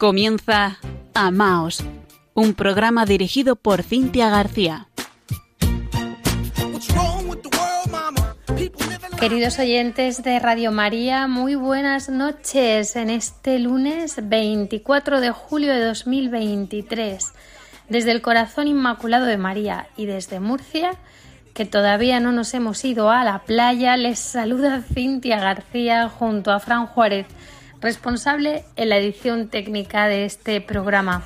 Comienza Amaos, un programa dirigido por Cintia García. Queridos oyentes de Radio María, muy buenas noches en este lunes 24 de julio de 2023. Desde el corazón inmaculado de María y desde Murcia, que todavía no nos hemos ido a la playa, les saluda Cintia García junto a Fran Juárez responsable en la edición técnica de este programa.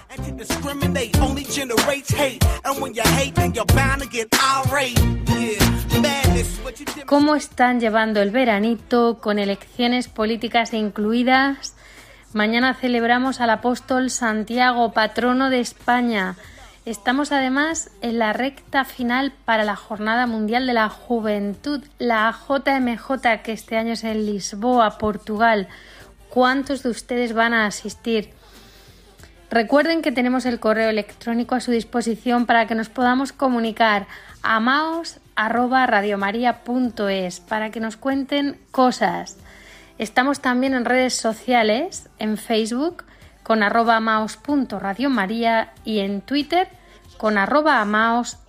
¿Cómo están llevando el veranito con elecciones políticas incluidas? Mañana celebramos al apóstol Santiago, patrono de España. Estamos además en la recta final para la Jornada Mundial de la Juventud, la JMJ, que este año es en Lisboa, Portugal cuántos de ustedes van a asistir. Recuerden que tenemos el correo electrónico a su disposición para que nos podamos comunicar a maos@radiomaria.es para que nos cuenten cosas. Estamos también en redes sociales, en Facebook con arroba maos.radiomaria y en Twitter con arroba amaosrm.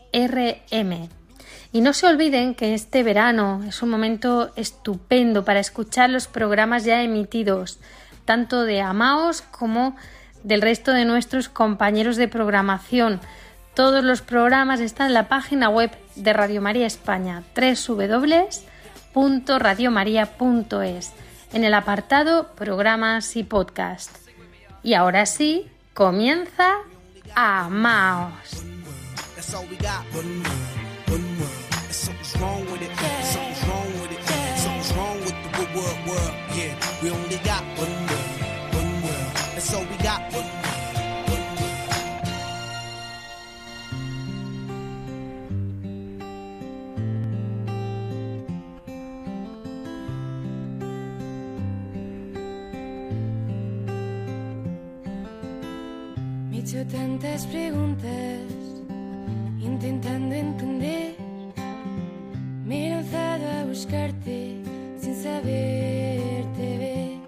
Y no se olviden que este verano es un momento estupendo para escuchar los programas ya emitidos, tanto de Amaos como del resto de nuestros compañeros de programación. Todos los programas están en la página web de Radio María España, www.radiomaria.es, en el apartado Programas y Podcast. Y ahora sí, comienza Amaos. Tantas preguntas intentando entender Me he lanzado a buscarte sin saberte ver.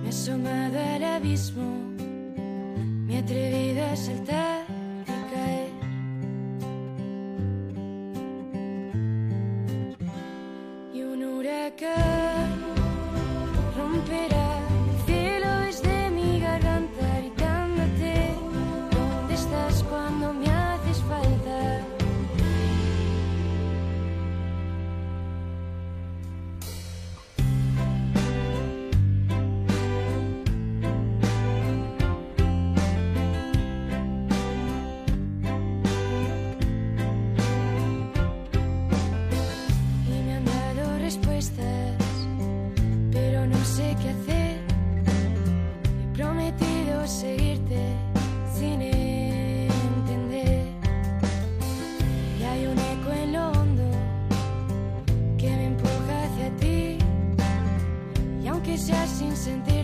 Me he asomado al abismo, me he atrevido a saltar sentir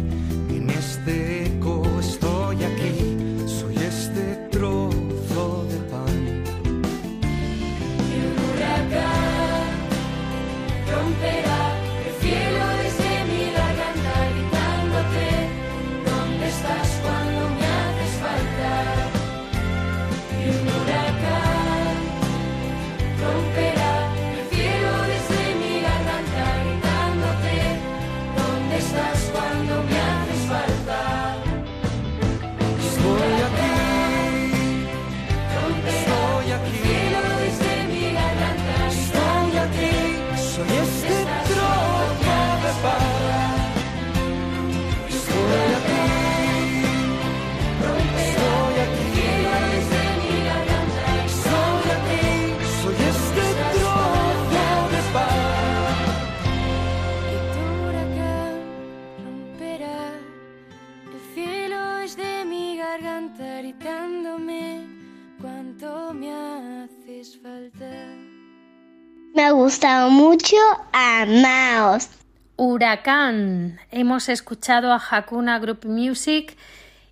gustado mucho Amaos. Huracán. Hemos escuchado a Hakuna Group Music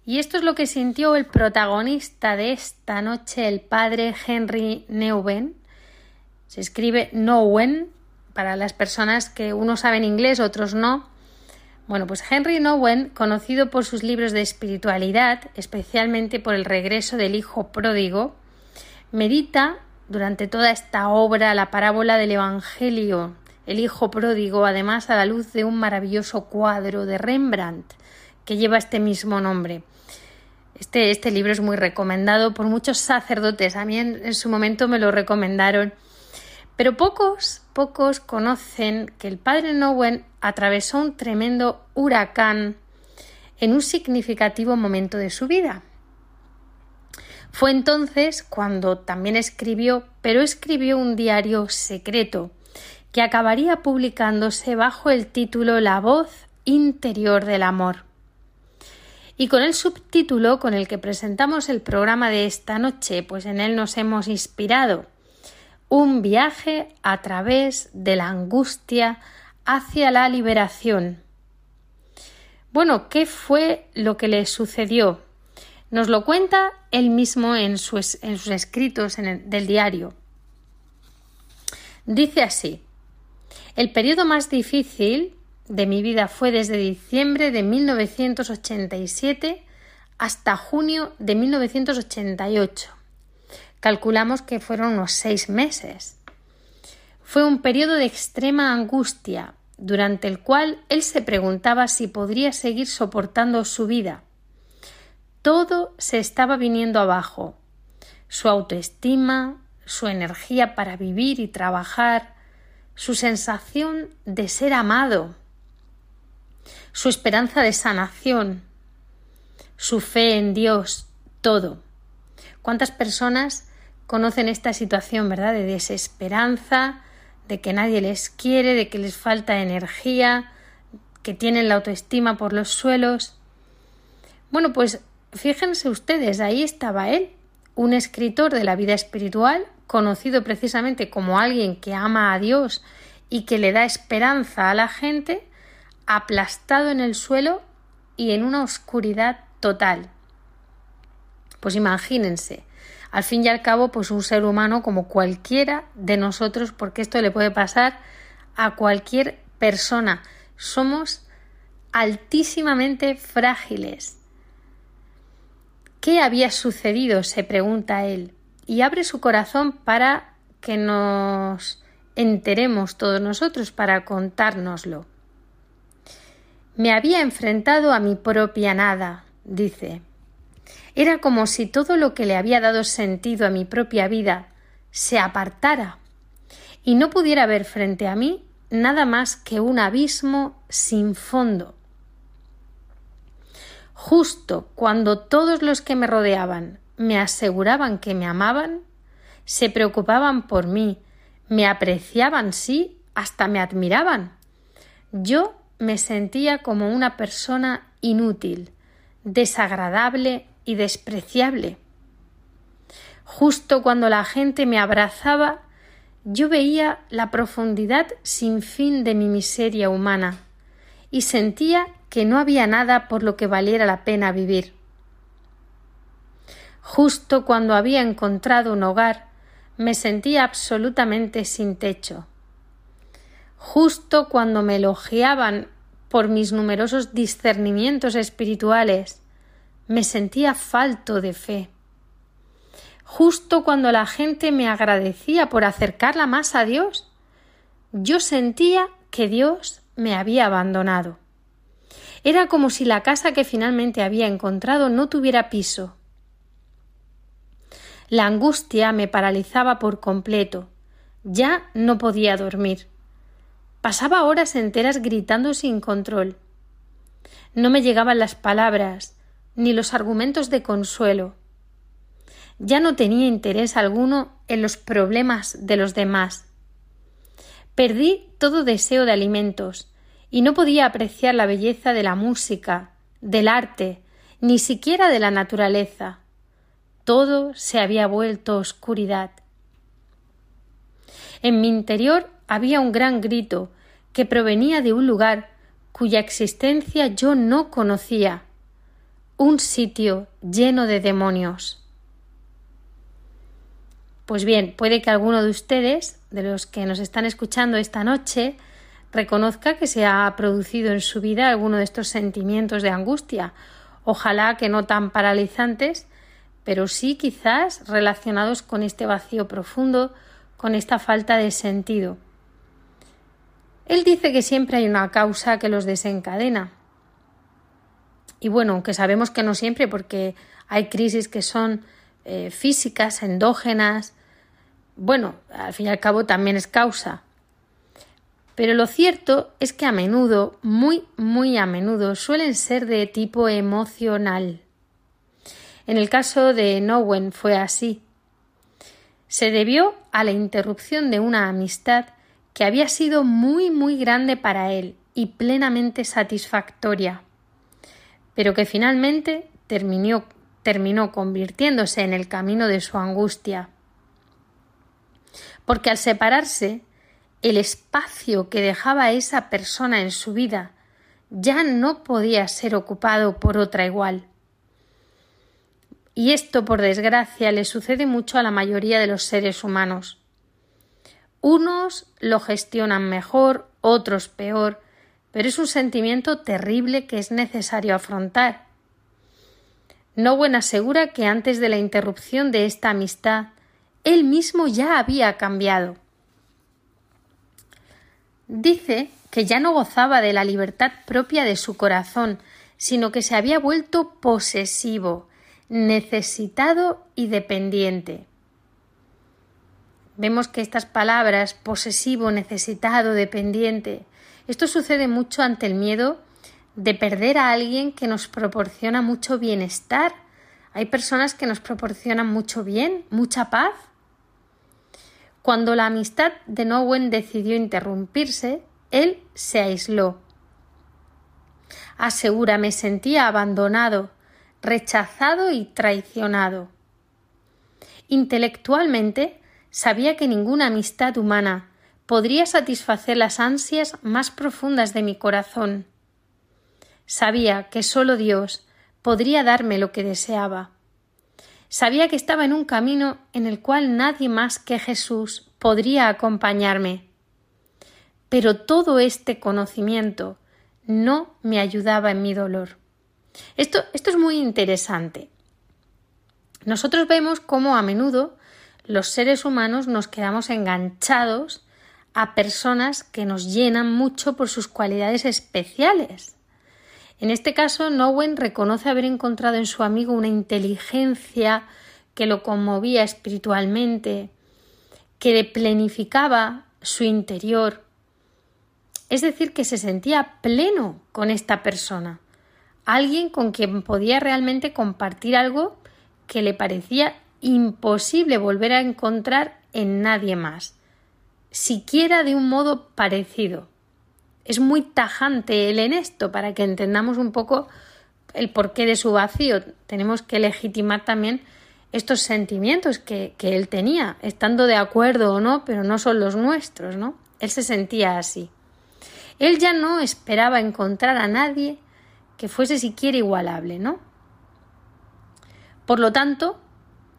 y esto es lo que sintió el protagonista de esta noche, el padre Henry Neuwen. Se escribe Nowen para las personas que unos saben inglés, otros no. Bueno, pues Henry Nowen, conocido por sus libros de espiritualidad, especialmente por el regreso del hijo pródigo, medita durante toda esta obra la parábola del Evangelio, el hijo pródigo, además a la luz de un maravilloso cuadro de Rembrandt que lleva este mismo nombre. Este, este libro es muy recomendado por muchos sacerdotes. A mí en su momento me lo recomendaron pero pocos, pocos conocen que el padre Nowen atravesó un tremendo huracán en un significativo momento de su vida. Fue entonces cuando también escribió, pero escribió un diario secreto que acabaría publicándose bajo el título La voz interior del amor. Y con el subtítulo con el que presentamos el programa de esta noche, pues en él nos hemos inspirado un viaje a través de la angustia hacia la liberación. Bueno, ¿qué fue lo que le sucedió? Nos lo cuenta él mismo en sus, escritos del diario. Dice así, el periodo más difícil de mi vida fue desde diciembre de 1987 hasta junio de 1988. Calculamos que fueron unos seis meses. Fue un periodo de extrema angustia, durante el cual él se preguntaba si podría seguir soportando su vida. Todo se estaba viniendo abajo. Su autoestima, su energía para vivir y trabajar, su sensación de ser amado, su esperanza de sanación, su fe en Dios, todo. ¿Cuántas personas conocen esta situación, ¿verdad? De desesperanza, de que nadie les quiere, de que les falta energía, que tienen la autoestima por los suelos. Bueno, pues fíjense ustedes, ahí estaba él, un escritor de la vida espiritual, conocido precisamente como alguien que ama a Dios y que le da esperanza a la gente, aplastado en el suelo y en una oscuridad total. Pues imagínense, al fin y al cabo, pues un ser humano como cualquiera de nosotros, porque esto le puede pasar a cualquier persona. Somos altísimamente frágiles. ¿Qué había sucedido? se pregunta él, y abre su corazón para que nos enteremos todos nosotros, para contárnoslo. Me había enfrentado a mi propia nada, dice. Era como si todo lo que le había dado sentido a mi propia vida se apartara y no pudiera ver frente a mí nada más que un abismo sin fondo. Justo cuando todos los que me rodeaban me aseguraban que me amaban, se preocupaban por mí, me apreciaban, sí, hasta me admiraban. Yo me sentía como una persona inútil, desagradable y despreciable. Justo cuando la gente me abrazaba, yo veía la profundidad sin fin de mi miseria humana y sentía que no había nada por lo que valiera la pena vivir. Justo cuando había encontrado un hogar, me sentía absolutamente sin techo. Justo cuando me elogiaban por mis numerosos discernimientos espirituales, me sentía falto de fe. Justo cuando la gente me agradecía por acercarla más a Dios, yo sentía que Dios me había abandonado. Era como si la casa que finalmente había encontrado no tuviera piso. La angustia me paralizaba por completo. Ya no podía dormir. Pasaba horas enteras gritando sin control. No me llegaban las palabras, ni los argumentos de consuelo. Ya no tenía interés alguno en los problemas de los demás. Perdí todo deseo de alimentos y no podía apreciar la belleza de la música, del arte ni siquiera de la naturaleza. Todo se había vuelto oscuridad. En mi interior había un gran grito que provenía de un lugar cuya existencia yo no conocía, un sitio lleno de demonios. Pues bien, puede que alguno de ustedes, de los que nos están escuchando esta noche, reconozca que se ha producido en su vida alguno de estos sentimientos de angustia, ojalá que no tan paralizantes, pero sí quizás relacionados con este vacío profundo, con esta falta de sentido. Él dice que siempre hay una causa que los desencadena. Y bueno, aunque sabemos que no siempre, porque hay crisis que son eh, físicas, endógenas, bueno, al fin y al cabo también es causa. Pero lo cierto es que a menudo, muy, muy a menudo, suelen ser de tipo emocional. En el caso de Nowen fue así. Se debió a la interrupción de una amistad que había sido muy, muy grande para él y plenamente satisfactoria, pero que finalmente terminó, terminó convirtiéndose en el camino de su angustia. Porque al separarse, el espacio que dejaba esa persona en su vida ya no podía ser ocupado por otra igual. Y esto, por desgracia, le sucede mucho a la mayoría de los seres humanos. Unos lo gestionan mejor, otros peor, pero es un sentimiento terrible que es necesario afrontar. Nowen asegura que antes de la interrupción de esta amistad, él mismo ya había cambiado. Dice que ya no gozaba de la libertad propia de su corazón, sino que se había vuelto posesivo, necesitado y dependiente. Vemos que estas palabras posesivo, necesitado, dependiente, esto sucede mucho ante el miedo de perder a alguien que nos proporciona mucho bienestar. Hay personas que nos proporcionan mucho bien, mucha paz, cuando la amistad de Nowen decidió interrumpirse, él se aisló. Asegura me sentía abandonado, rechazado y traicionado. Intelectualmente sabía que ninguna amistad humana podría satisfacer las ansias más profundas de mi corazón. Sabía que sólo Dios podría darme lo que deseaba. Sabía que estaba en un camino en el cual nadie más que Jesús podría acompañarme. Pero todo este conocimiento no me ayudaba en mi dolor. Esto, esto es muy interesante. Nosotros vemos cómo a menudo los seres humanos nos quedamos enganchados a personas que nos llenan mucho por sus cualidades especiales. En este caso, Nowen reconoce haber encontrado en su amigo una inteligencia que lo conmovía espiritualmente, que le plenificaba su interior. Es decir, que se sentía pleno con esta persona, alguien con quien podía realmente compartir algo que le parecía imposible volver a encontrar en nadie más, siquiera de un modo parecido es muy tajante él en esto para que entendamos un poco el porqué de su vacío. Tenemos que legitimar también estos sentimientos que, que él tenía, estando de acuerdo o no, pero no son los nuestros, ¿no? Él se sentía así. Él ya no esperaba encontrar a nadie que fuese siquiera igualable, ¿no? Por lo tanto,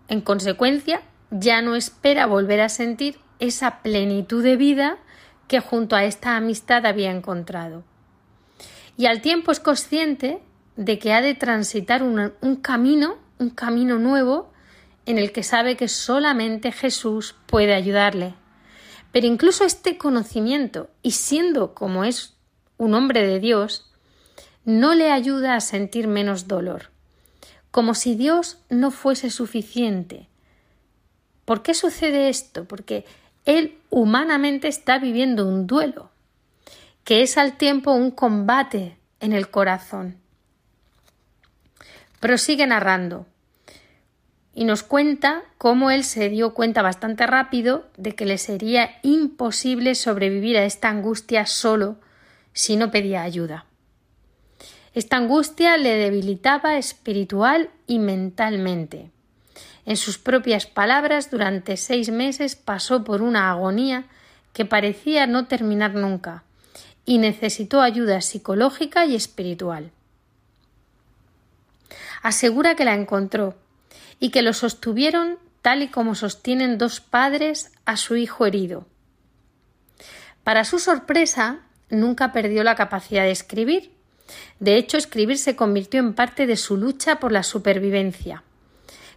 en consecuencia, ya no espera volver a sentir esa plenitud de vida que junto a esta amistad había encontrado. Y al tiempo es consciente de que ha de transitar un, un camino, un camino nuevo, en el que sabe que solamente Jesús puede ayudarle. Pero incluso este conocimiento, y siendo como es un hombre de Dios, no le ayuda a sentir menos dolor, como si Dios no fuese suficiente. ¿Por qué sucede esto? Porque él humanamente está viviendo un duelo, que es al tiempo un combate en el corazón. Prosigue narrando y nos cuenta cómo él se dio cuenta bastante rápido de que le sería imposible sobrevivir a esta angustia solo si no pedía ayuda. Esta angustia le debilitaba espiritual y mentalmente. En sus propias palabras, durante seis meses pasó por una agonía que parecía no terminar nunca y necesitó ayuda psicológica y espiritual. Asegura que la encontró y que lo sostuvieron tal y como sostienen dos padres a su hijo herido. Para su sorpresa, nunca perdió la capacidad de escribir. De hecho, escribir se convirtió en parte de su lucha por la supervivencia.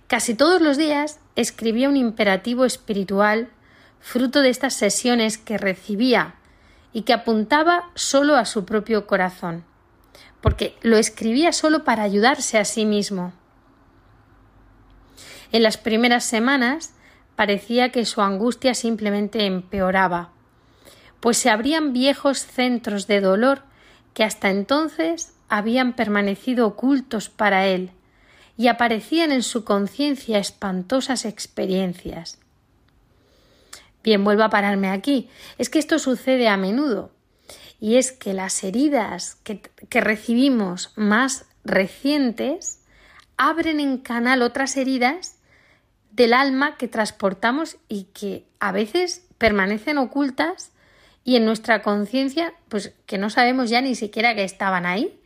Casi todos los días escribía un imperativo espiritual fruto de estas sesiones que recibía y que apuntaba solo a su propio corazón, porque lo escribía solo para ayudarse a sí mismo. En las primeras semanas parecía que su angustia simplemente empeoraba, pues se abrían viejos centros de dolor que hasta entonces habían permanecido ocultos para él, y aparecían en su conciencia espantosas experiencias. Bien, vuelvo a pararme aquí. Es que esto sucede a menudo. Y es que las heridas que, que recibimos más recientes abren en canal otras heridas del alma que transportamos y que a veces permanecen ocultas y en nuestra conciencia, pues que no sabemos ya ni siquiera que estaban ahí.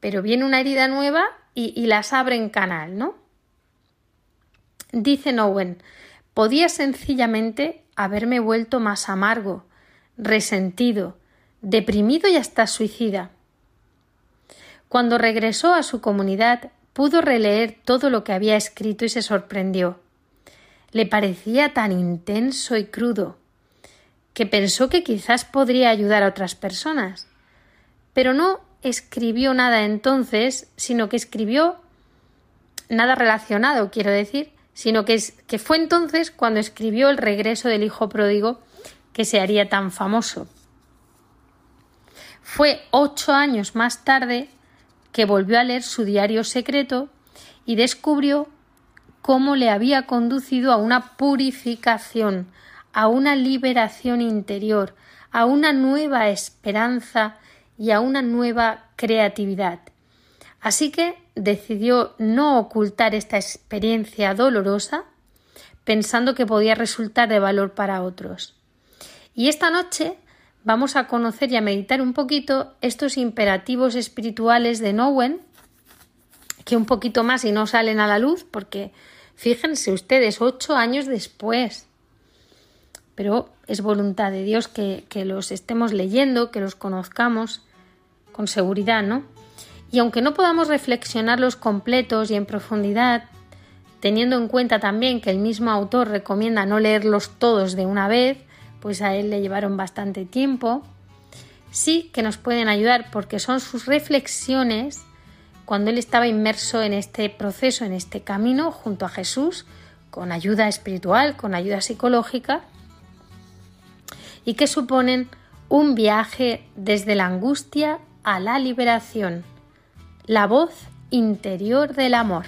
Pero viene una herida nueva y, las abre en canal, ¿no? Dice Owen, podía sencillamente haberme vuelto más amargo, resentido, deprimido y hasta suicida. Cuando regresó a su comunidad, pudo releer todo lo que había escrito y se sorprendió. Le parecía tan intenso y crudo que pensó que quizás podría ayudar a otras personas. Pero no escribió nada entonces, sino que escribió nada relacionado, quiero decir, sino que, es, que fue entonces cuando escribió el regreso del hijo pródigo que se haría tan famoso. Fue ocho años más tarde que volvió a leer su diario secreto y descubrió cómo le había conducido a una purificación, a una liberación interior, a una nueva esperanza y a una nueva creatividad. Así que decidió no ocultar esta experiencia dolorosa, pensando que podía resultar de valor para otros. Y esta noche vamos a conocer y a meditar un poquito estos imperativos espirituales de Nowen, que un poquito más y no salen a la luz, porque fíjense ustedes, ocho años después. Pero es voluntad de Dios que, que los estemos leyendo, que los conozcamos con seguridad, ¿no? Y aunque no podamos reflexionarlos completos y en profundidad, teniendo en cuenta también que el mismo autor recomienda no leerlos todos de una vez, pues a él le llevaron bastante tiempo, sí que nos pueden ayudar porque son sus reflexiones cuando él estaba inmerso en este proceso, en este camino junto a Jesús, con ayuda espiritual, con ayuda psicológica, y que suponen un viaje desde la angustia a la liberación la voz interior del amor.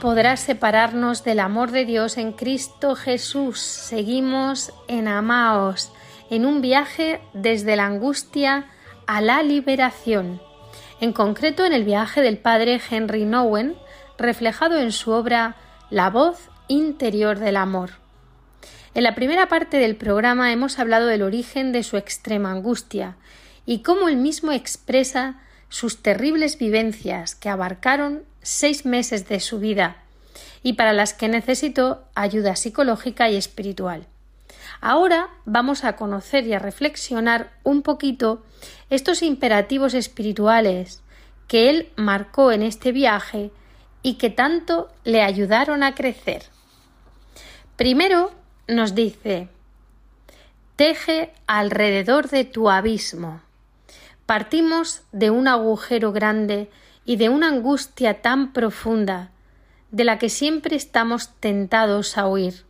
Podrá separarnos del amor de Dios en Cristo Jesús. Seguimos en Amaos, en un viaje desde la angustia a la liberación. En concreto en el viaje del padre Henry Nowen, reflejado en su obra La voz interior del amor. En la primera parte del programa hemos hablado del origen de su extrema angustia y cómo él mismo expresa sus terribles vivencias que abarcaron seis meses de su vida y para las que necesito ayuda psicológica y espiritual. Ahora vamos a conocer y a reflexionar un poquito estos imperativos espirituales que él marcó en este viaje y que tanto le ayudaron a crecer. Primero nos dice Teje alrededor de tu abismo. Partimos de un agujero grande y de una angustia tan profunda de la que siempre estamos tentados a huir.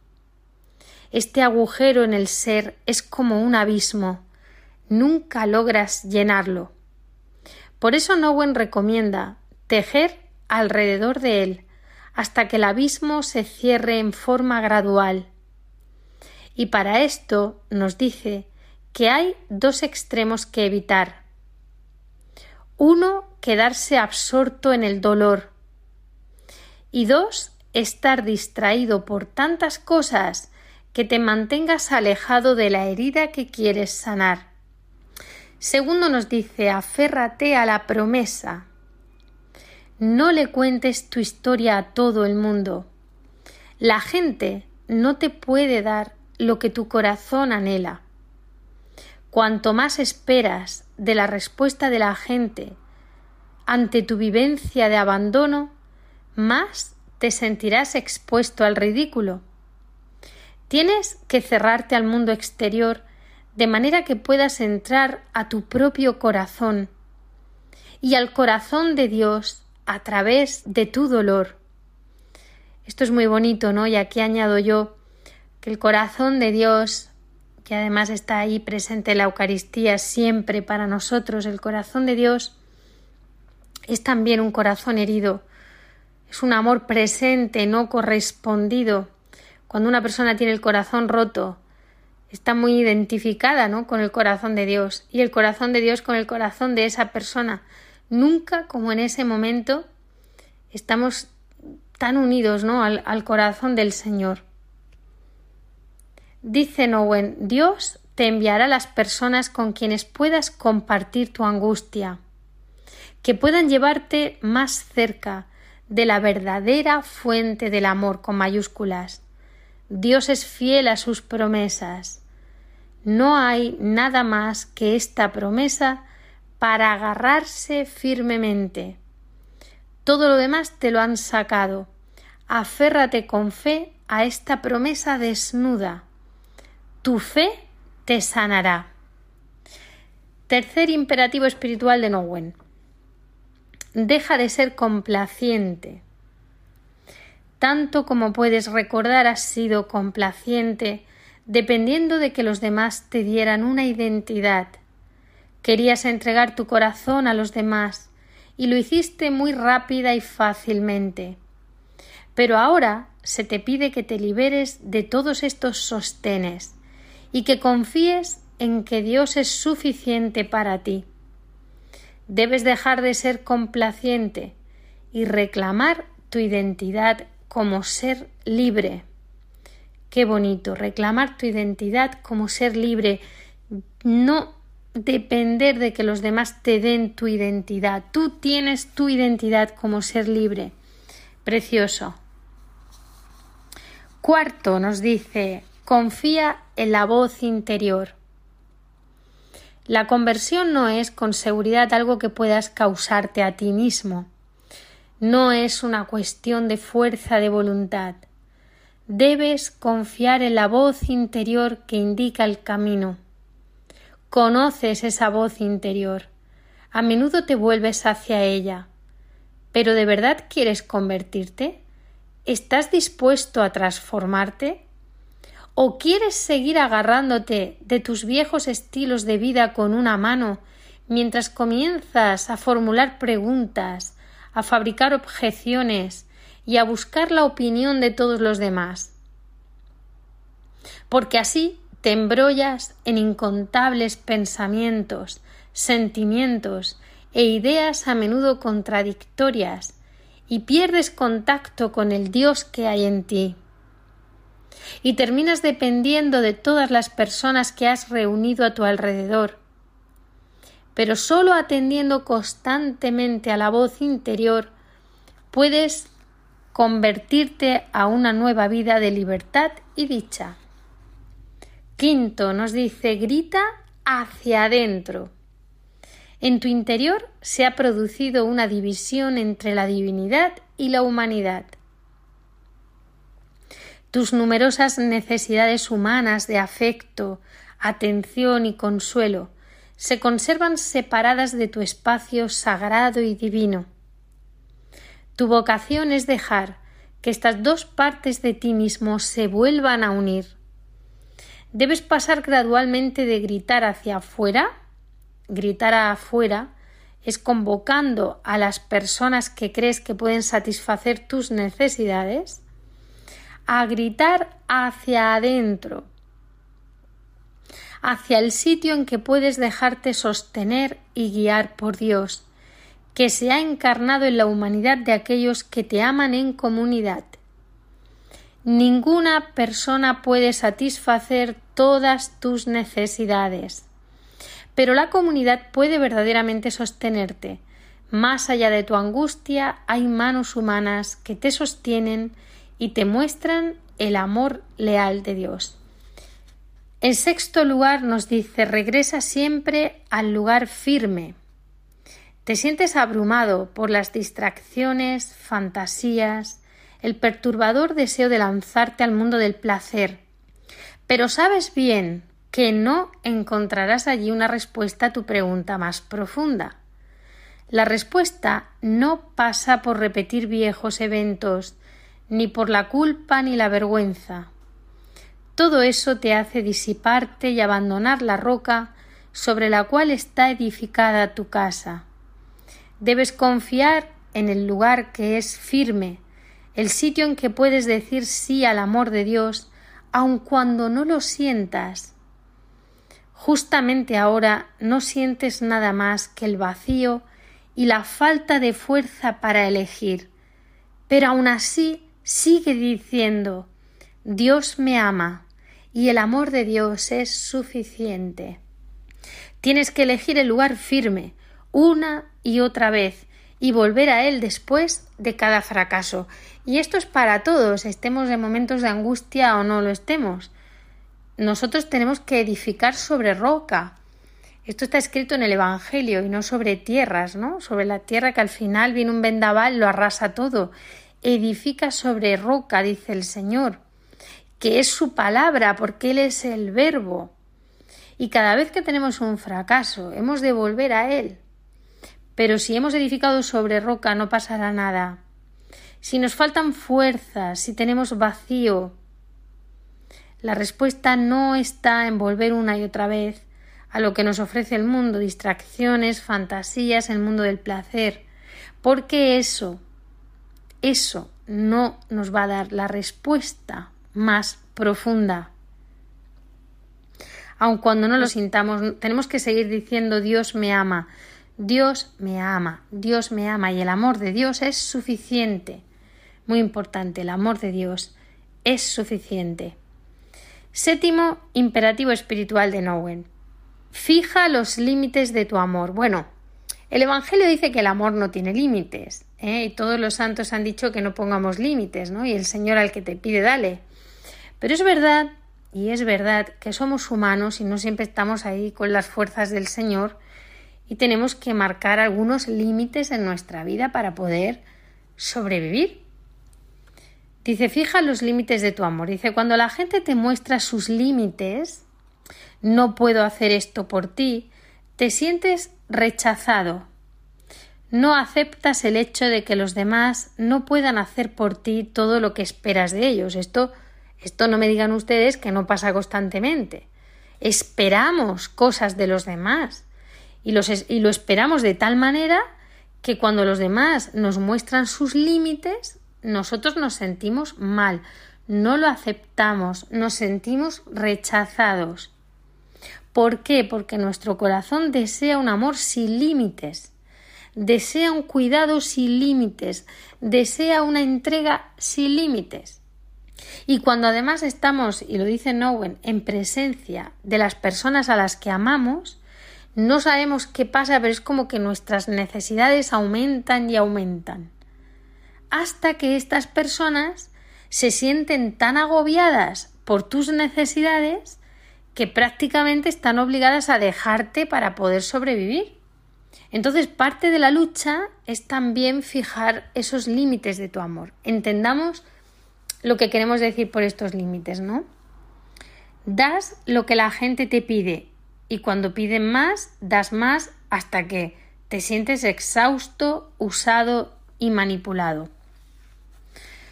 Este agujero en el ser es como un abismo. Nunca logras llenarlo. Por eso Nowen recomienda tejer alrededor de él hasta que el abismo se cierre en forma gradual. Y para esto nos dice que hay dos extremos que evitar. Uno, quedarse absorto en el dolor. Y dos, estar distraído por tantas cosas que te mantengas alejado de la herida que quieres sanar. Segundo nos dice, aférrate a la promesa. No le cuentes tu historia a todo el mundo. La gente no te puede dar lo que tu corazón anhela. Cuanto más esperas de la respuesta de la gente ante tu vivencia de abandono, más te sentirás expuesto al ridículo. Tienes que cerrarte al mundo exterior de manera que puedas entrar a tu propio corazón y al corazón de Dios a través de tu dolor. Esto es muy bonito, ¿no? Y aquí añado yo que el corazón de Dios, que además está ahí presente en la Eucaristía siempre para nosotros, el corazón de Dios es también un corazón herido, es un amor presente, no correspondido, cuando una persona tiene el corazón roto, está muy identificada ¿no? con el corazón de Dios y el corazón de Dios con el corazón de esa persona. Nunca como en ese momento estamos tan unidos ¿no? al corazón del Señor. Dice Nowen, Dios te enviará las personas con quienes puedas compartir tu angustia, que puedan llevarte más cerca de la verdadera fuente del amor con mayúsculas, Dios es fiel a sus promesas. No hay nada más que esta promesa para agarrarse firmemente. Todo lo demás te lo han sacado. Aférrate con fe a esta promesa desnuda. Tu fe te sanará. Tercer imperativo espiritual de Nowen. Deja de ser complaciente. Tanto como puedes recordar has sido complaciente, dependiendo de que los demás te dieran una identidad. Querías entregar tu corazón a los demás, y lo hiciste muy rápida y fácilmente. Pero ahora se te pide que te liberes de todos estos sostenes y que confíes en que Dios es suficiente para ti. Debes dejar de ser complaciente y reclamar tu identidad como ser libre. Qué bonito, reclamar tu identidad como ser libre, no depender de que los demás te den tu identidad. Tú tienes tu identidad como ser libre. Precioso. Cuarto nos dice, confía en la voz interior. La conversión no es con seguridad algo que puedas causarte a ti mismo. No es una cuestión de fuerza de voluntad. Debes confiar en la voz interior que indica el camino. Conoces esa voz interior. A menudo te vuelves hacia ella. ¿Pero de verdad quieres convertirte? ¿Estás dispuesto a transformarte? ¿O quieres seguir agarrándote de tus viejos estilos de vida con una mano mientras comienzas a formular preguntas a fabricar objeciones y a buscar la opinión de todos los demás. Porque así te embrollas en incontables pensamientos, sentimientos e ideas a menudo contradictorias y pierdes contacto con el Dios que hay en ti. Y terminas dependiendo de todas las personas que has reunido a tu alrededor, pero solo atendiendo constantemente a la voz interior puedes convertirte a una nueva vida de libertad y dicha. Quinto, nos dice, grita hacia adentro. En tu interior se ha producido una división entre la divinidad y la humanidad. Tus numerosas necesidades humanas de afecto, atención y consuelo se conservan separadas de tu espacio sagrado y divino. Tu vocación es dejar que estas dos partes de ti mismo se vuelvan a unir. Debes pasar gradualmente de gritar hacia afuera gritar afuera es convocando a las personas que crees que pueden satisfacer tus necesidades a gritar hacia adentro, hacia el sitio en que puedes dejarte sostener y guiar por Dios, que se ha encarnado en la humanidad de aquellos que te aman en comunidad. Ninguna persona puede satisfacer todas tus necesidades pero la comunidad puede verdaderamente sostenerte. Más allá de tu angustia hay manos humanas que te sostienen y te muestran el amor leal de Dios. En sexto lugar nos dice regresa siempre al lugar firme. Te sientes abrumado por las distracciones, fantasías, el perturbador deseo de lanzarte al mundo del placer. Pero sabes bien que no encontrarás allí una respuesta a tu pregunta más profunda. La respuesta no pasa por repetir viejos eventos, ni por la culpa ni la vergüenza. Todo eso te hace disiparte y abandonar la roca sobre la cual está edificada tu casa. Debes confiar en el lugar que es firme, el sitio en que puedes decir sí al amor de Dios, aun cuando no lo sientas, Justamente ahora no sientes nada más que el vacío y la falta de fuerza para elegir, pero aún así sigue diciendo Dios me ama y el amor de Dios es suficiente. Tienes que elegir el lugar firme una y otra vez y volver a él después de cada fracaso. Y esto es para todos, estemos en momentos de angustia o no lo estemos nosotros tenemos que edificar sobre roca. Esto está escrito en el Evangelio y no sobre tierras, ¿no? Sobre la tierra que al final viene un vendaval, lo arrasa todo. Edifica sobre roca, dice el Señor, que es su palabra, porque Él es el verbo. Y cada vez que tenemos un fracaso, hemos de volver a Él. Pero si hemos edificado sobre roca, no pasará nada. Si nos faltan fuerzas, si tenemos vacío, la respuesta no está en volver una y otra vez a lo que nos ofrece el mundo, distracciones, fantasías, el mundo del placer, porque eso, eso no nos va a dar la respuesta más profunda. Aun cuando no lo sintamos, tenemos que seguir diciendo Dios me ama, Dios me ama, Dios me ama y el amor de Dios es suficiente. Muy importante, el amor de Dios es suficiente. Séptimo imperativo espiritual de Nowen. Fija los límites de tu amor. Bueno, el Evangelio dice que el amor no tiene límites, ¿eh? y todos los santos han dicho que no pongamos límites, ¿no? Y el Señor al que te pide, dale. Pero es verdad, y es verdad, que somos humanos y no siempre estamos ahí con las fuerzas del Señor, y tenemos que marcar algunos límites en nuestra vida para poder sobrevivir. Dice, fija los límites de tu amor. Dice, cuando la gente te muestra sus límites, no puedo hacer esto por ti, te sientes rechazado. No aceptas el hecho de que los demás no puedan hacer por ti todo lo que esperas de ellos. Esto, esto no me digan ustedes que no pasa constantemente. Esperamos cosas de los demás y, los, y lo esperamos de tal manera que cuando los demás nos muestran sus límites, nosotros nos sentimos mal, no lo aceptamos, nos sentimos rechazados. ¿Por qué? Porque nuestro corazón desea un amor sin límites, desea un cuidado sin límites, desea una entrega sin límites. Y cuando además estamos, y lo dice Nowen, en presencia de las personas a las que amamos, no sabemos qué pasa, pero es como que nuestras necesidades aumentan y aumentan hasta que estas personas se sienten tan agobiadas por tus necesidades que prácticamente están obligadas a dejarte para poder sobrevivir. Entonces, parte de la lucha es también fijar esos límites de tu amor. Entendamos lo que queremos decir por estos límites, ¿no? Das lo que la gente te pide y cuando piden más, das más hasta que te sientes exhausto, usado y manipulado.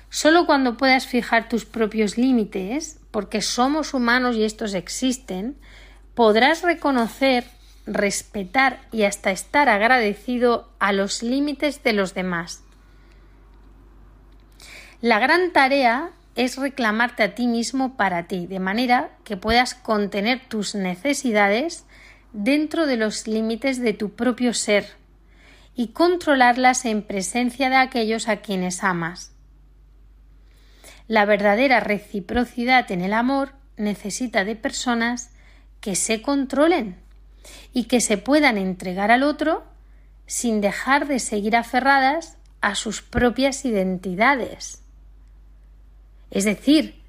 Solo cuando puedas fijar tus propios límites, porque somos humanos y estos existen, podrás reconocer, respetar y hasta estar agradecido a los límites de los demás. La gran tarea es reclamarte a ti mismo para ti, de manera que puedas contener tus necesidades dentro de los límites de tu propio ser y controlarlas en presencia de aquellos a quienes amas. La verdadera reciprocidad en el amor necesita de personas que se controlen y que se puedan entregar al otro sin dejar de seguir aferradas a sus propias identidades. Es decir,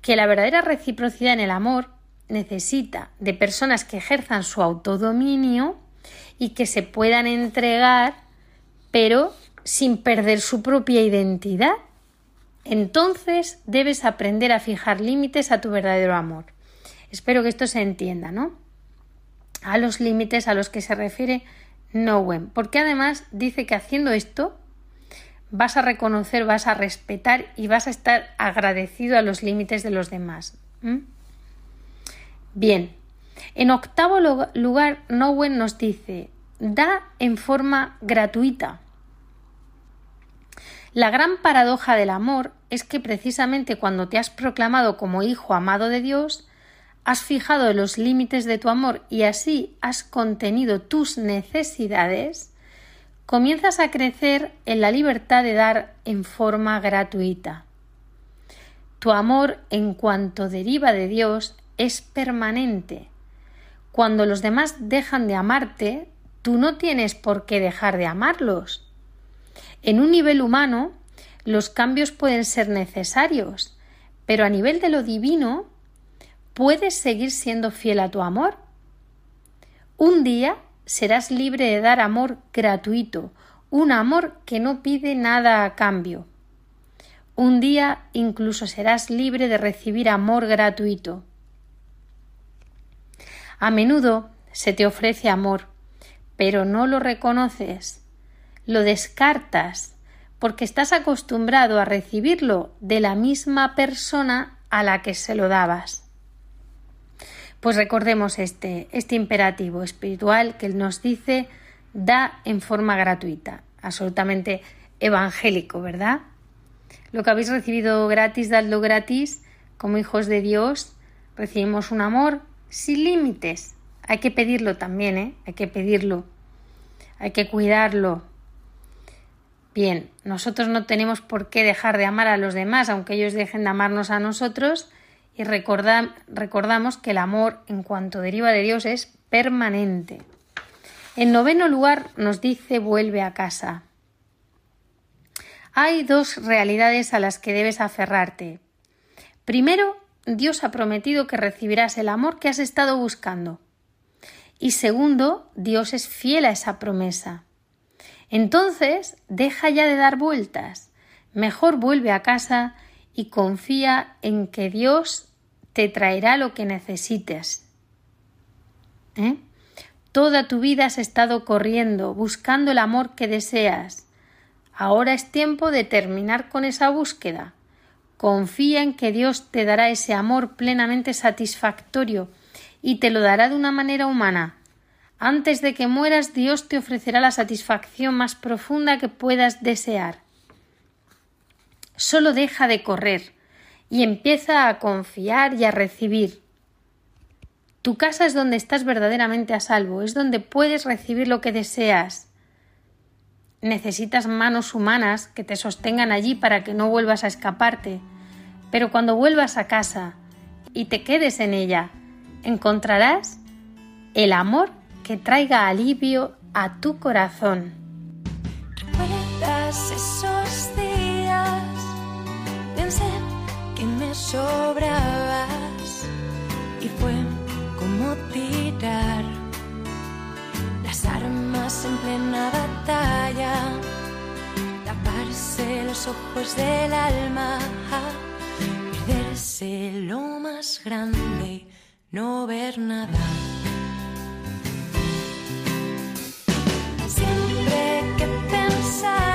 que la verdadera reciprocidad en el amor necesita de personas que ejerzan su autodominio y que se puedan entregar, pero sin perder su propia identidad. Entonces debes aprender a fijar límites a tu verdadero amor. Espero que esto se entienda, ¿no? A los límites a los que se refiere Nowen, porque además dice que haciendo esto vas a reconocer, vas a respetar y vas a estar agradecido a los límites de los demás. Bien, en octavo lugar, Nowen nos dice, da en forma gratuita. La gran paradoja del amor es que precisamente cuando te has proclamado como hijo amado de Dios, has fijado los límites de tu amor y así has contenido tus necesidades, comienzas a crecer en la libertad de dar en forma gratuita. Tu amor, en cuanto deriva de Dios, es permanente. Cuando los demás dejan de amarte, tú no tienes por qué dejar de amarlos. En un nivel humano, los cambios pueden ser necesarios, pero a nivel de lo divino, puedes seguir siendo fiel a tu amor. Un día serás libre de dar amor gratuito, un amor que no pide nada a cambio. Un día incluso serás libre de recibir amor gratuito. A menudo se te ofrece amor, pero no lo reconoces, lo descartas, porque estás acostumbrado a recibirlo de la misma persona a la que se lo dabas. Pues recordemos este, este imperativo espiritual que nos dice da en forma gratuita, absolutamente evangélico, ¿verdad? Lo que habéis recibido gratis, dadlo gratis, como hijos de Dios, recibimos un amor sin límites. Hay que pedirlo también, ¿eh? Hay que pedirlo. Hay que cuidarlo. Bien, nosotros no tenemos por qué dejar de amar a los demás, aunque ellos dejen de amarnos a nosotros, y recordamos que el amor, en cuanto deriva de Dios, es permanente. En noveno lugar nos dice vuelve a casa. Hay dos realidades a las que debes aferrarte. Primero, Dios ha prometido que recibirás el amor que has estado buscando. Y segundo, Dios es fiel a esa promesa. Entonces, deja ya de dar vueltas. Mejor vuelve a casa y confía en que Dios te traerá lo que necesites. ¿Eh? Toda tu vida has estado corriendo, buscando el amor que deseas. Ahora es tiempo de terminar con esa búsqueda. Confía en que Dios te dará ese amor plenamente satisfactorio y te lo dará de una manera humana. Antes de que mueras, Dios te ofrecerá la satisfacción más profunda que puedas desear. Solo deja de correr y empieza a confiar y a recibir. Tu casa es donde estás verdaderamente a salvo, es donde puedes recibir lo que deseas. Necesitas manos humanas que te sostengan allí para que no vuelvas a escaparte, pero cuando vuelvas a casa y te quedes en ella, encontrarás el amor que traiga alivio a tu corazón. esos sobrabas y fue como tirar las armas en plena batalla, taparse los ojos del alma, perderse lo más grande no ver nada. Siempre que pensaba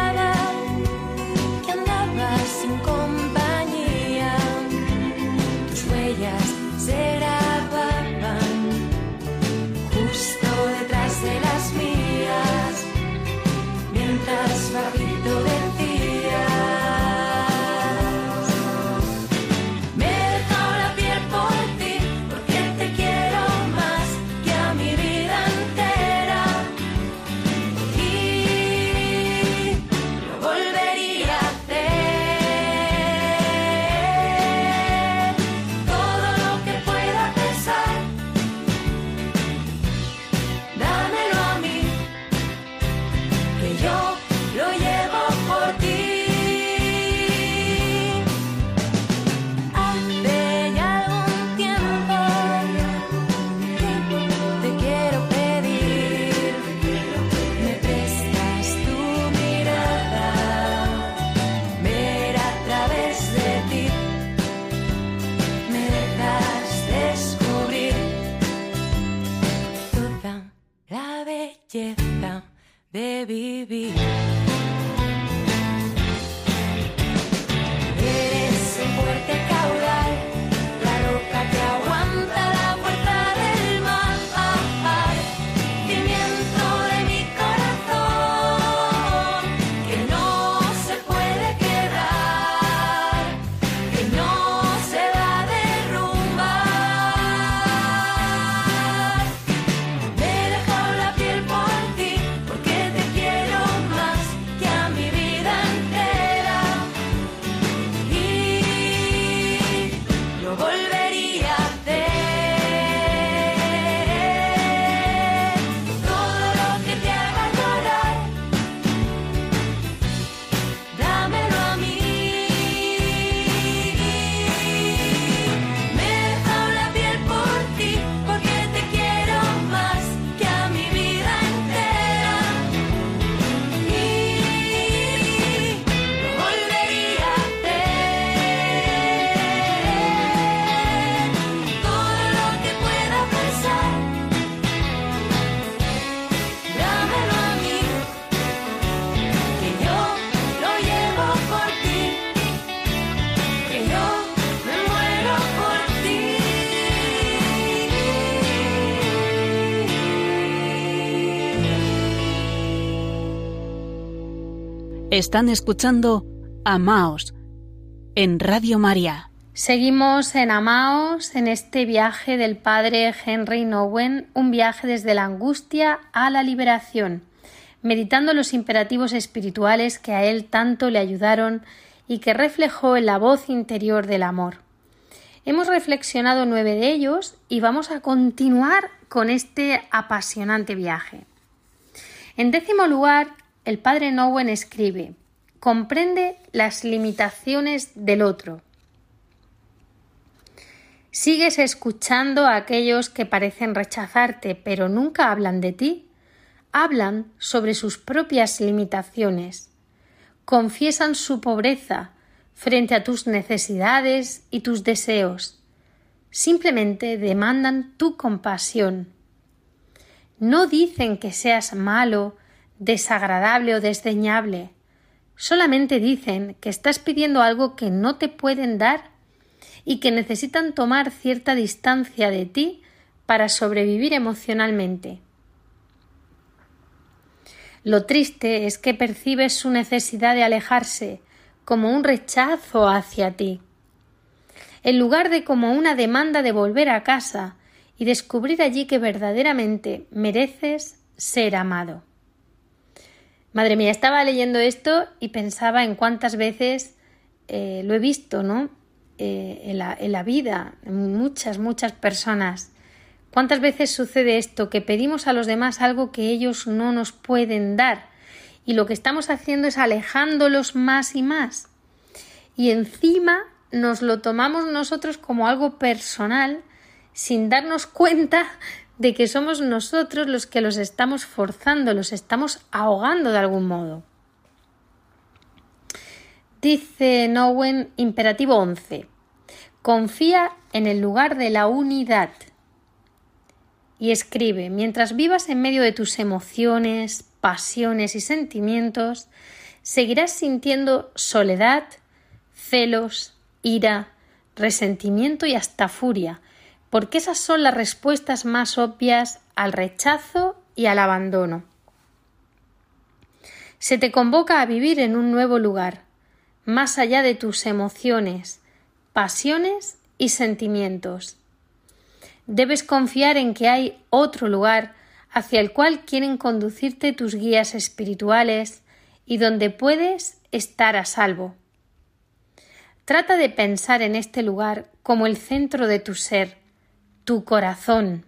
Están escuchando Amaos en Radio María. Seguimos en Amaos en este viaje del padre Henry Nowen, un viaje desde la angustia a la liberación, meditando los imperativos espirituales que a él tanto le ayudaron y que reflejó en la voz interior del amor. Hemos reflexionado nueve de ellos y vamos a continuar con este apasionante viaje. En décimo lugar, el padre Nowen escribe comprende las limitaciones del otro. ¿Sigues escuchando a aquellos que parecen rechazarte pero nunca hablan de ti? Hablan sobre sus propias limitaciones. Confiesan su pobreza frente a tus necesidades y tus deseos. Simplemente demandan tu compasión. No dicen que seas malo, desagradable o desdeñable. Solamente dicen que estás pidiendo algo que no te pueden dar y que necesitan tomar cierta distancia de ti para sobrevivir emocionalmente. Lo triste es que percibes su necesidad de alejarse como un rechazo hacia ti, en lugar de como una demanda de volver a casa y descubrir allí que verdaderamente mereces ser amado. Madre mía, estaba leyendo esto y pensaba en cuántas veces eh, lo he visto, ¿no? Eh, en, la, en la vida, en muchas, muchas personas. ¿Cuántas veces sucede esto? Que pedimos a los demás algo que ellos no nos pueden dar y lo que estamos haciendo es alejándolos más y más. Y encima nos lo tomamos nosotros como algo personal sin darnos cuenta de que somos nosotros los que los estamos forzando, los estamos ahogando de algún modo. Dice Nowen, imperativo 11. Confía en el lugar de la unidad. Y escribe, mientras vivas en medio de tus emociones, pasiones y sentimientos, seguirás sintiendo soledad, celos, ira, resentimiento y hasta furia, porque esas son las respuestas más obvias al rechazo y al abandono. Se te convoca a vivir en un nuevo lugar, más allá de tus emociones, pasiones y sentimientos. Debes confiar en que hay otro lugar hacia el cual quieren conducirte tus guías espirituales y donde puedes estar a salvo. Trata de pensar en este lugar como el centro de tu ser, tu corazón,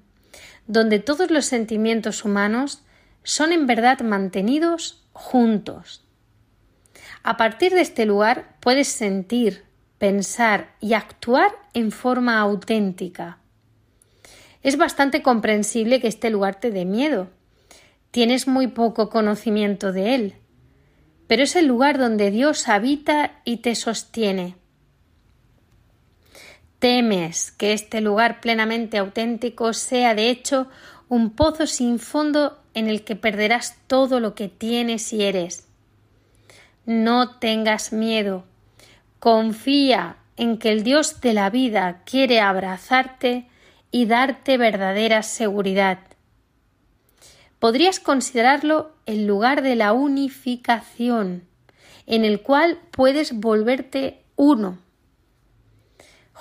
donde todos los sentimientos humanos son en verdad mantenidos juntos. A partir de este lugar puedes sentir, pensar y actuar en forma auténtica. Es bastante comprensible que este lugar te dé miedo. Tienes muy poco conocimiento de él. Pero es el lugar donde Dios habita y te sostiene. Temes que este lugar plenamente auténtico sea de hecho un pozo sin fondo en el que perderás todo lo que tienes y eres. No tengas miedo. Confía en que el Dios de la vida quiere abrazarte y darte verdadera seguridad. Podrías considerarlo el lugar de la unificación, en el cual puedes volverte uno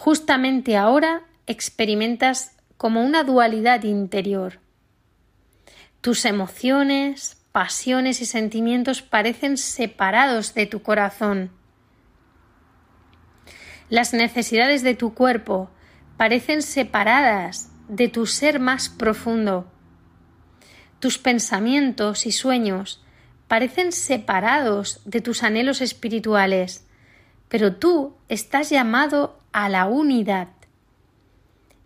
Justamente ahora experimentas como una dualidad interior. Tus emociones, pasiones y sentimientos parecen separados de tu corazón. Las necesidades de tu cuerpo parecen separadas de tu ser más profundo. Tus pensamientos y sueños parecen separados de tus anhelos espirituales, pero tú estás llamado a la unidad.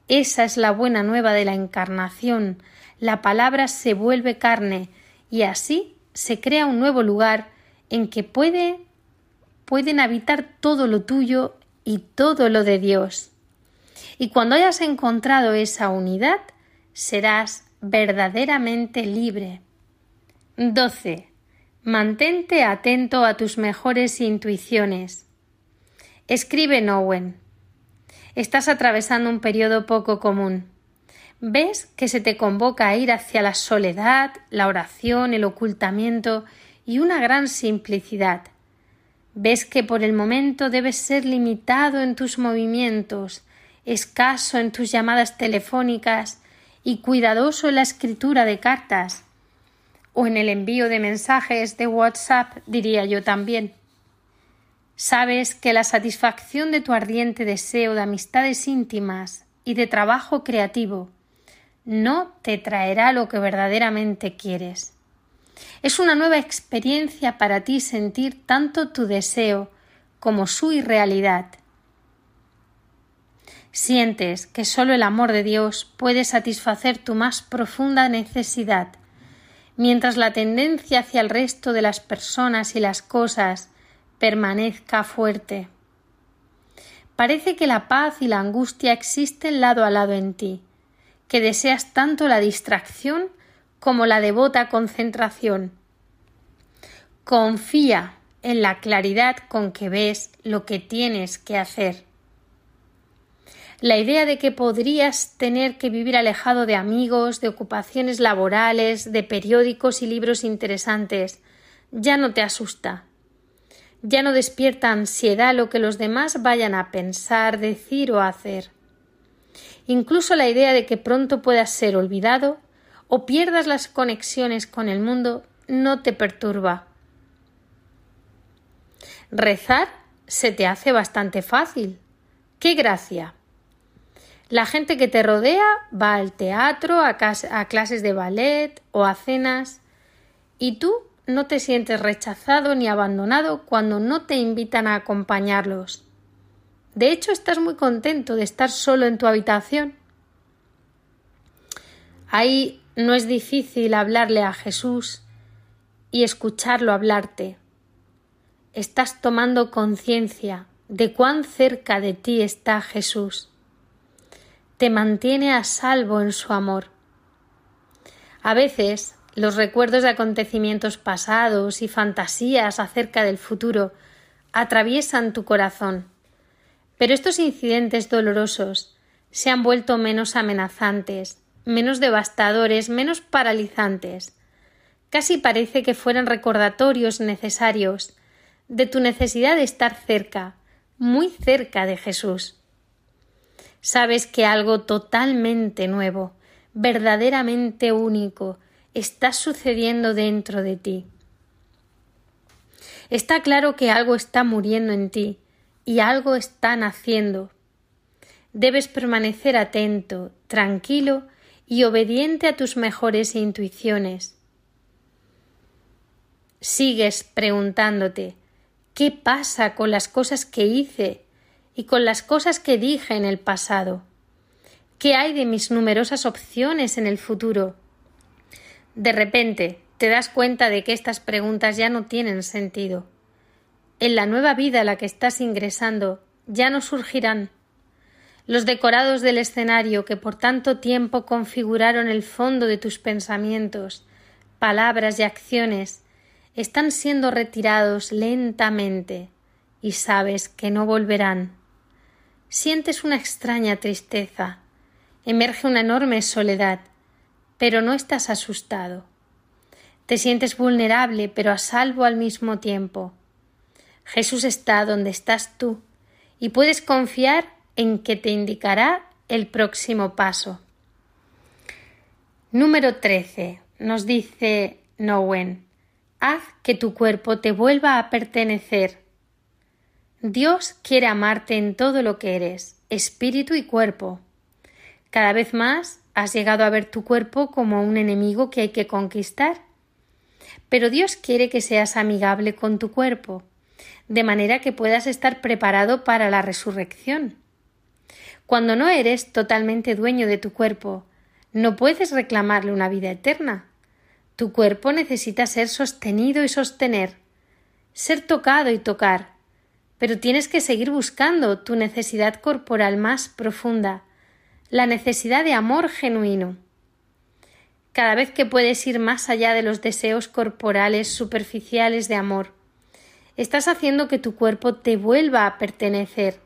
Esa es la buena nueva de la encarnación. La palabra se vuelve carne y así se crea un nuevo lugar en que puede, pueden habitar todo lo tuyo y todo lo de Dios. Y cuando hayas encontrado esa unidad, serás verdaderamente libre. 12. Mantente atento a tus mejores intuiciones. Escribe Nowen estás atravesando un periodo poco común. Ves que se te convoca a ir hacia la soledad, la oración, el ocultamiento y una gran simplicidad. Ves que por el momento debes ser limitado en tus movimientos, escaso en tus llamadas telefónicas y cuidadoso en la escritura de cartas o en el envío de mensajes de WhatsApp, diría yo también. Sabes que la satisfacción de tu ardiente deseo de amistades íntimas y de trabajo creativo no te traerá lo que verdaderamente quieres. Es una nueva experiencia para ti sentir tanto tu deseo como su irrealidad. Sientes que sólo el amor de Dios puede satisfacer tu más profunda necesidad, mientras la tendencia hacia el resto de las personas y las cosas permanezca fuerte. Parece que la paz y la angustia existen lado a lado en ti, que deseas tanto la distracción como la devota concentración. Confía en la claridad con que ves lo que tienes que hacer. La idea de que podrías tener que vivir alejado de amigos, de ocupaciones laborales, de periódicos y libros interesantes, ya no te asusta. Ya no despierta ansiedad lo que los demás vayan a pensar, decir o hacer. Incluso la idea de que pronto puedas ser olvidado o pierdas las conexiones con el mundo no te perturba. Rezar se te hace bastante fácil. ¡Qué gracia! La gente que te rodea va al teatro, a, a clases de ballet o a cenas y tú no te sientes rechazado ni abandonado cuando no te invitan a acompañarlos. De hecho, estás muy contento de estar solo en tu habitación. Ahí no es difícil hablarle a Jesús y escucharlo hablarte. Estás tomando conciencia de cuán cerca de ti está Jesús. Te mantiene a salvo en su amor. A veces los recuerdos de acontecimientos pasados y fantasías acerca del futuro atraviesan tu corazón, pero estos incidentes dolorosos se han vuelto menos amenazantes, menos devastadores, menos paralizantes. Casi parece que fueran recordatorios necesarios de tu necesidad de estar cerca, muy cerca de Jesús. Sabes que algo totalmente nuevo, verdaderamente único, está sucediendo dentro de ti. Está claro que algo está muriendo en ti y algo está naciendo. Debes permanecer atento, tranquilo y obediente a tus mejores intuiciones. Sigues preguntándote ¿qué pasa con las cosas que hice y con las cosas que dije en el pasado? ¿Qué hay de mis numerosas opciones en el futuro? De repente te das cuenta de que estas preguntas ya no tienen sentido. En la nueva vida a la que estás ingresando ya no surgirán. Los decorados del escenario que por tanto tiempo configuraron el fondo de tus pensamientos, palabras y acciones están siendo retirados lentamente y sabes que no volverán. Sientes una extraña tristeza, emerge una enorme soledad, pero no estás asustado. Te sientes vulnerable, pero a salvo al mismo tiempo. Jesús está donde estás tú, y puedes confiar en que te indicará el próximo paso. Número 13. Nos dice Nowen, haz que tu cuerpo te vuelva a pertenecer. Dios quiere amarte en todo lo que eres, espíritu y cuerpo. Cada vez más has llegado a ver tu cuerpo como un enemigo que hay que conquistar. Pero Dios quiere que seas amigable con tu cuerpo, de manera que puedas estar preparado para la resurrección. Cuando no eres totalmente dueño de tu cuerpo, no puedes reclamarle una vida eterna. Tu cuerpo necesita ser sostenido y sostener, ser tocado y tocar, pero tienes que seguir buscando tu necesidad corporal más profunda, la necesidad de amor genuino. Cada vez que puedes ir más allá de los deseos corporales superficiales de amor, estás haciendo que tu cuerpo te vuelva a pertenecer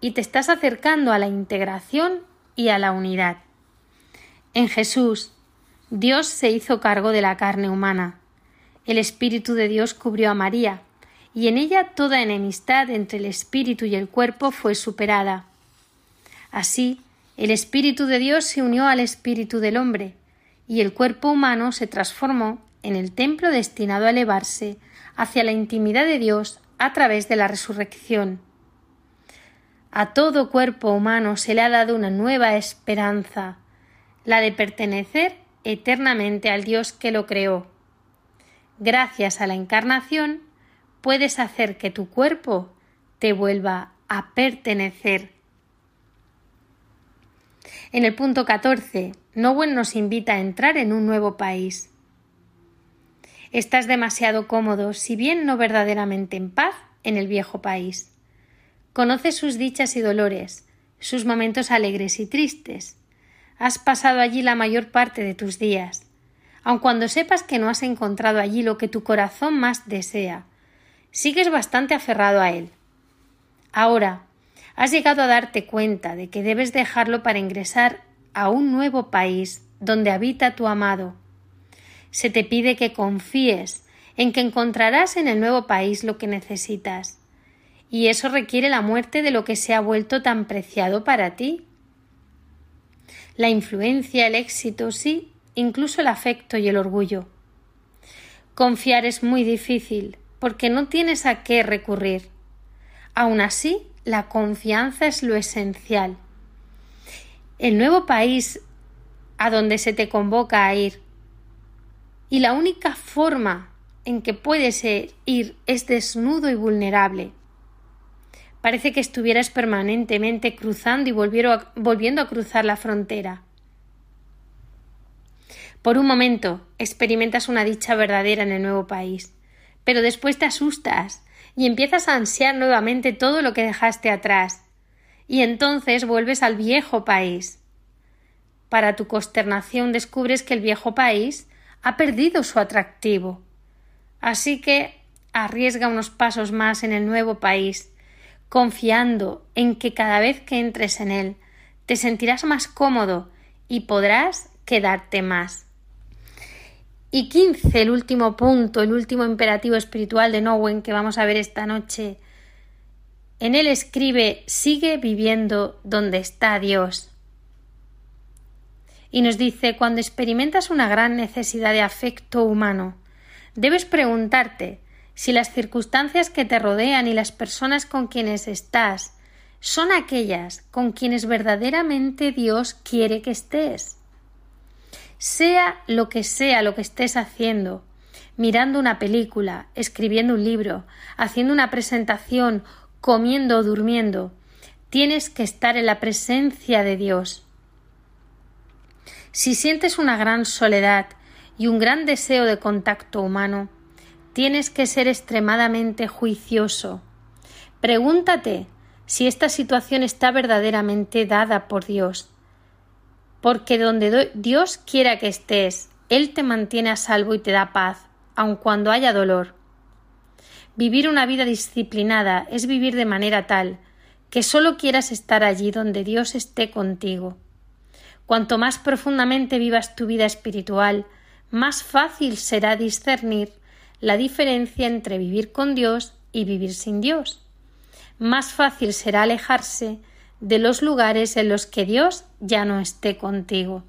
y te estás acercando a la integración y a la unidad. En Jesús, Dios se hizo cargo de la carne humana. El Espíritu de Dios cubrió a María, y en ella toda enemistad entre el Espíritu y el cuerpo fue superada. Así, el Espíritu de Dios se unió al Espíritu del hombre, y el cuerpo humano se transformó en el templo destinado a elevarse hacia la intimidad de Dios a través de la resurrección. A todo cuerpo humano se le ha dado una nueva esperanza, la de pertenecer eternamente al Dios que lo creó. Gracias a la encarnación puedes hacer que tu cuerpo te vuelva a pertenecer en el punto 14, Nowen nos invita a entrar en un nuevo país. Estás demasiado cómodo, si bien no verdaderamente en paz, en el viejo país. Conoces sus dichas y dolores, sus momentos alegres y tristes. Has pasado allí la mayor parte de tus días. Aun cuando sepas que no has encontrado allí lo que tu corazón más desea, sigues bastante aferrado a él. Ahora, has llegado a darte cuenta de que debes dejarlo para ingresar a un nuevo país donde habita tu amado. Se te pide que confíes en que encontrarás en el nuevo país lo que necesitas, y eso requiere la muerte de lo que se ha vuelto tan preciado para ti. La influencia, el éxito, sí, incluso el afecto y el orgullo. Confiar es muy difícil, porque no tienes a qué recurrir. Aun así, la confianza es lo esencial. El nuevo país a donde se te convoca a ir. Y la única forma en que puedes ir es desnudo y vulnerable. Parece que estuvieras permanentemente cruzando y volviendo a cruzar la frontera. Por un momento experimentas una dicha verdadera en el nuevo país, pero después te asustas y empiezas a ansiar nuevamente todo lo que dejaste atrás, y entonces vuelves al viejo país. Para tu consternación descubres que el viejo país ha perdido su atractivo. Así que arriesga unos pasos más en el nuevo país, confiando en que cada vez que entres en él te sentirás más cómodo y podrás quedarte más. Y quince, el último punto, el último imperativo espiritual de Nowen que vamos a ver esta noche. En él escribe sigue viviendo donde está Dios y nos dice cuando experimentas una gran necesidad de afecto humano, debes preguntarte si las circunstancias que te rodean y las personas con quienes estás son aquellas con quienes verdaderamente Dios quiere que estés. Sea lo que sea lo que estés haciendo, mirando una película, escribiendo un libro, haciendo una presentación, comiendo o durmiendo, tienes que estar en la presencia de Dios si sientes una gran soledad y un gran deseo de contacto humano, tienes que ser extremadamente juicioso. Pregúntate si esta situación está verdaderamente dada por Dios. Porque donde Dios quiera que estés, Él te mantiene a salvo y te da paz, aun cuando haya dolor. Vivir una vida disciplinada es vivir de manera tal que solo quieras estar allí donde Dios esté contigo. Cuanto más profundamente vivas tu vida espiritual, más fácil será discernir la diferencia entre vivir con Dios y vivir sin Dios. Más fácil será alejarse de los lugares en los que Dios ya no esté contigo.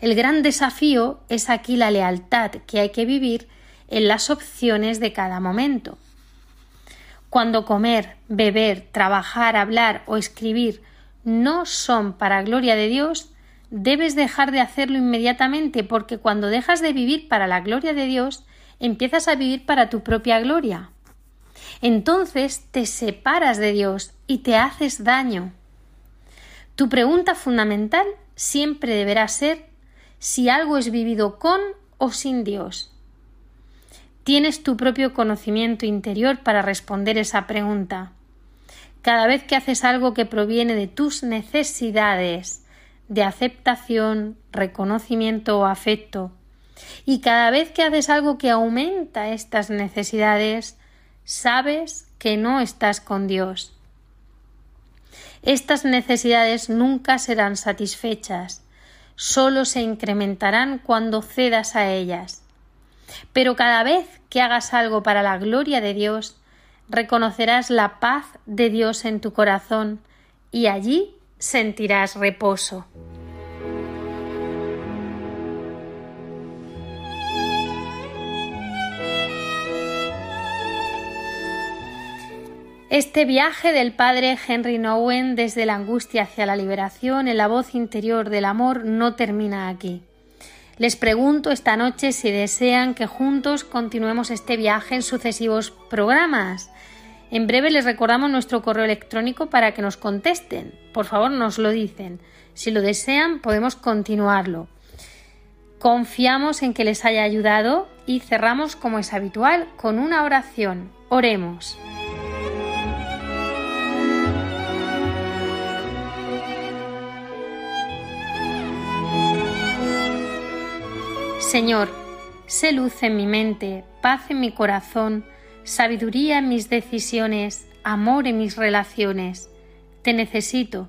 El gran desafío es aquí la lealtad que hay que vivir en las opciones de cada momento. Cuando comer, beber, trabajar, hablar o escribir no son para gloria de Dios, debes dejar de hacerlo inmediatamente porque cuando dejas de vivir para la gloria de Dios, empiezas a vivir para tu propia gloria. Entonces te separas de Dios y te haces daño. Tu pregunta fundamental siempre deberá ser si algo es vivido con o sin Dios. Tienes tu propio conocimiento interior para responder esa pregunta cada vez que haces algo que proviene de tus necesidades de aceptación, reconocimiento o afecto, y cada vez que haces algo que aumenta estas necesidades, sabes que no estás con Dios. Estas necesidades nunca serán satisfechas, solo se incrementarán cuando cedas a ellas. Pero cada vez que hagas algo para la gloria de Dios, reconocerás la paz de Dios en tu corazón y allí sentirás reposo. Este viaje del padre Henry Nowen desde la angustia hacia la liberación en la voz interior del amor no termina aquí. Les pregunto esta noche si desean que juntos continuemos este viaje en sucesivos programas. En breve les recordamos nuestro correo electrónico para que nos contesten. Por favor, nos lo dicen. Si lo desean, podemos continuarlo. Confiamos en que les haya ayudado y cerramos, como es habitual, con una oración. Oremos. Señor, sé luz en mi mente, paz en mi corazón, sabiduría en mis decisiones, amor en mis relaciones. Te necesito.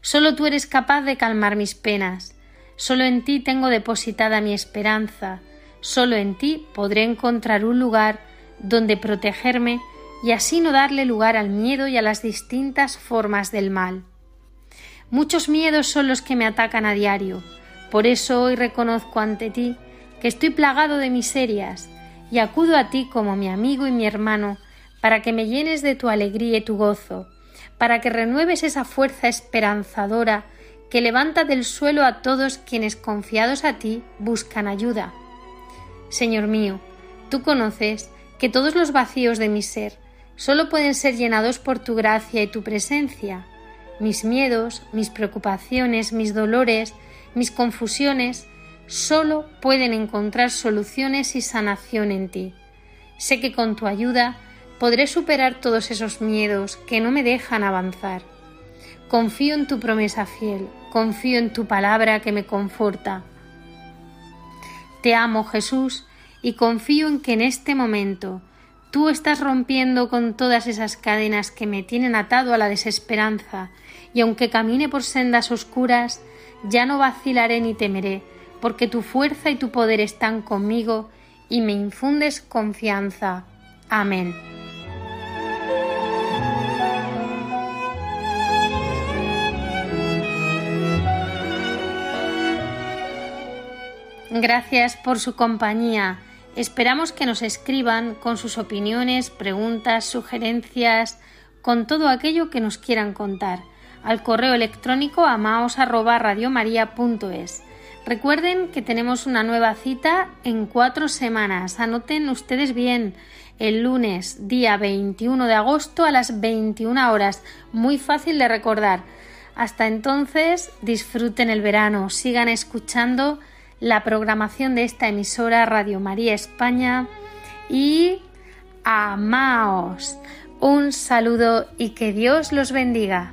Solo tú eres capaz de calmar mis penas. Solo en ti tengo depositada mi esperanza. Solo en ti podré encontrar un lugar donde protegerme y así no darle lugar al miedo y a las distintas formas del mal. Muchos miedos son los que me atacan a diario. Por eso hoy reconozco ante ti que estoy plagado de miserias, y acudo a ti como mi amigo y mi hermano, para que me llenes de tu alegría y tu gozo, para que renueves esa fuerza esperanzadora que levanta del suelo a todos quienes confiados a ti buscan ayuda. Señor mío, tú conoces que todos los vacíos de mi ser solo pueden ser llenados por tu gracia y tu presencia. Mis miedos, mis preocupaciones, mis dolores, mis confusiones, solo pueden encontrar soluciones y sanación en ti. Sé que con tu ayuda podré superar todos esos miedos que no me dejan avanzar. Confío en tu promesa fiel, confío en tu palabra que me conforta. Te amo Jesús y confío en que en este momento tú estás rompiendo con todas esas cadenas que me tienen atado a la desesperanza y aunque camine por sendas oscuras, ya no vacilaré ni temeré, porque tu fuerza y tu poder están conmigo y me infundes confianza. Amén. Gracias por su compañía. Esperamos que nos escriban con sus opiniones, preguntas, sugerencias, con todo aquello que nos quieran contar al correo electrónico amaos@radiomaria.es. Recuerden que tenemos una nueva cita en cuatro semanas. Anoten ustedes bien el lunes, día 21 de agosto a las 21 horas. Muy fácil de recordar. Hasta entonces, disfruten el verano, sigan escuchando la programación de esta emisora Radio María España y amaos. Un saludo y que Dios los bendiga.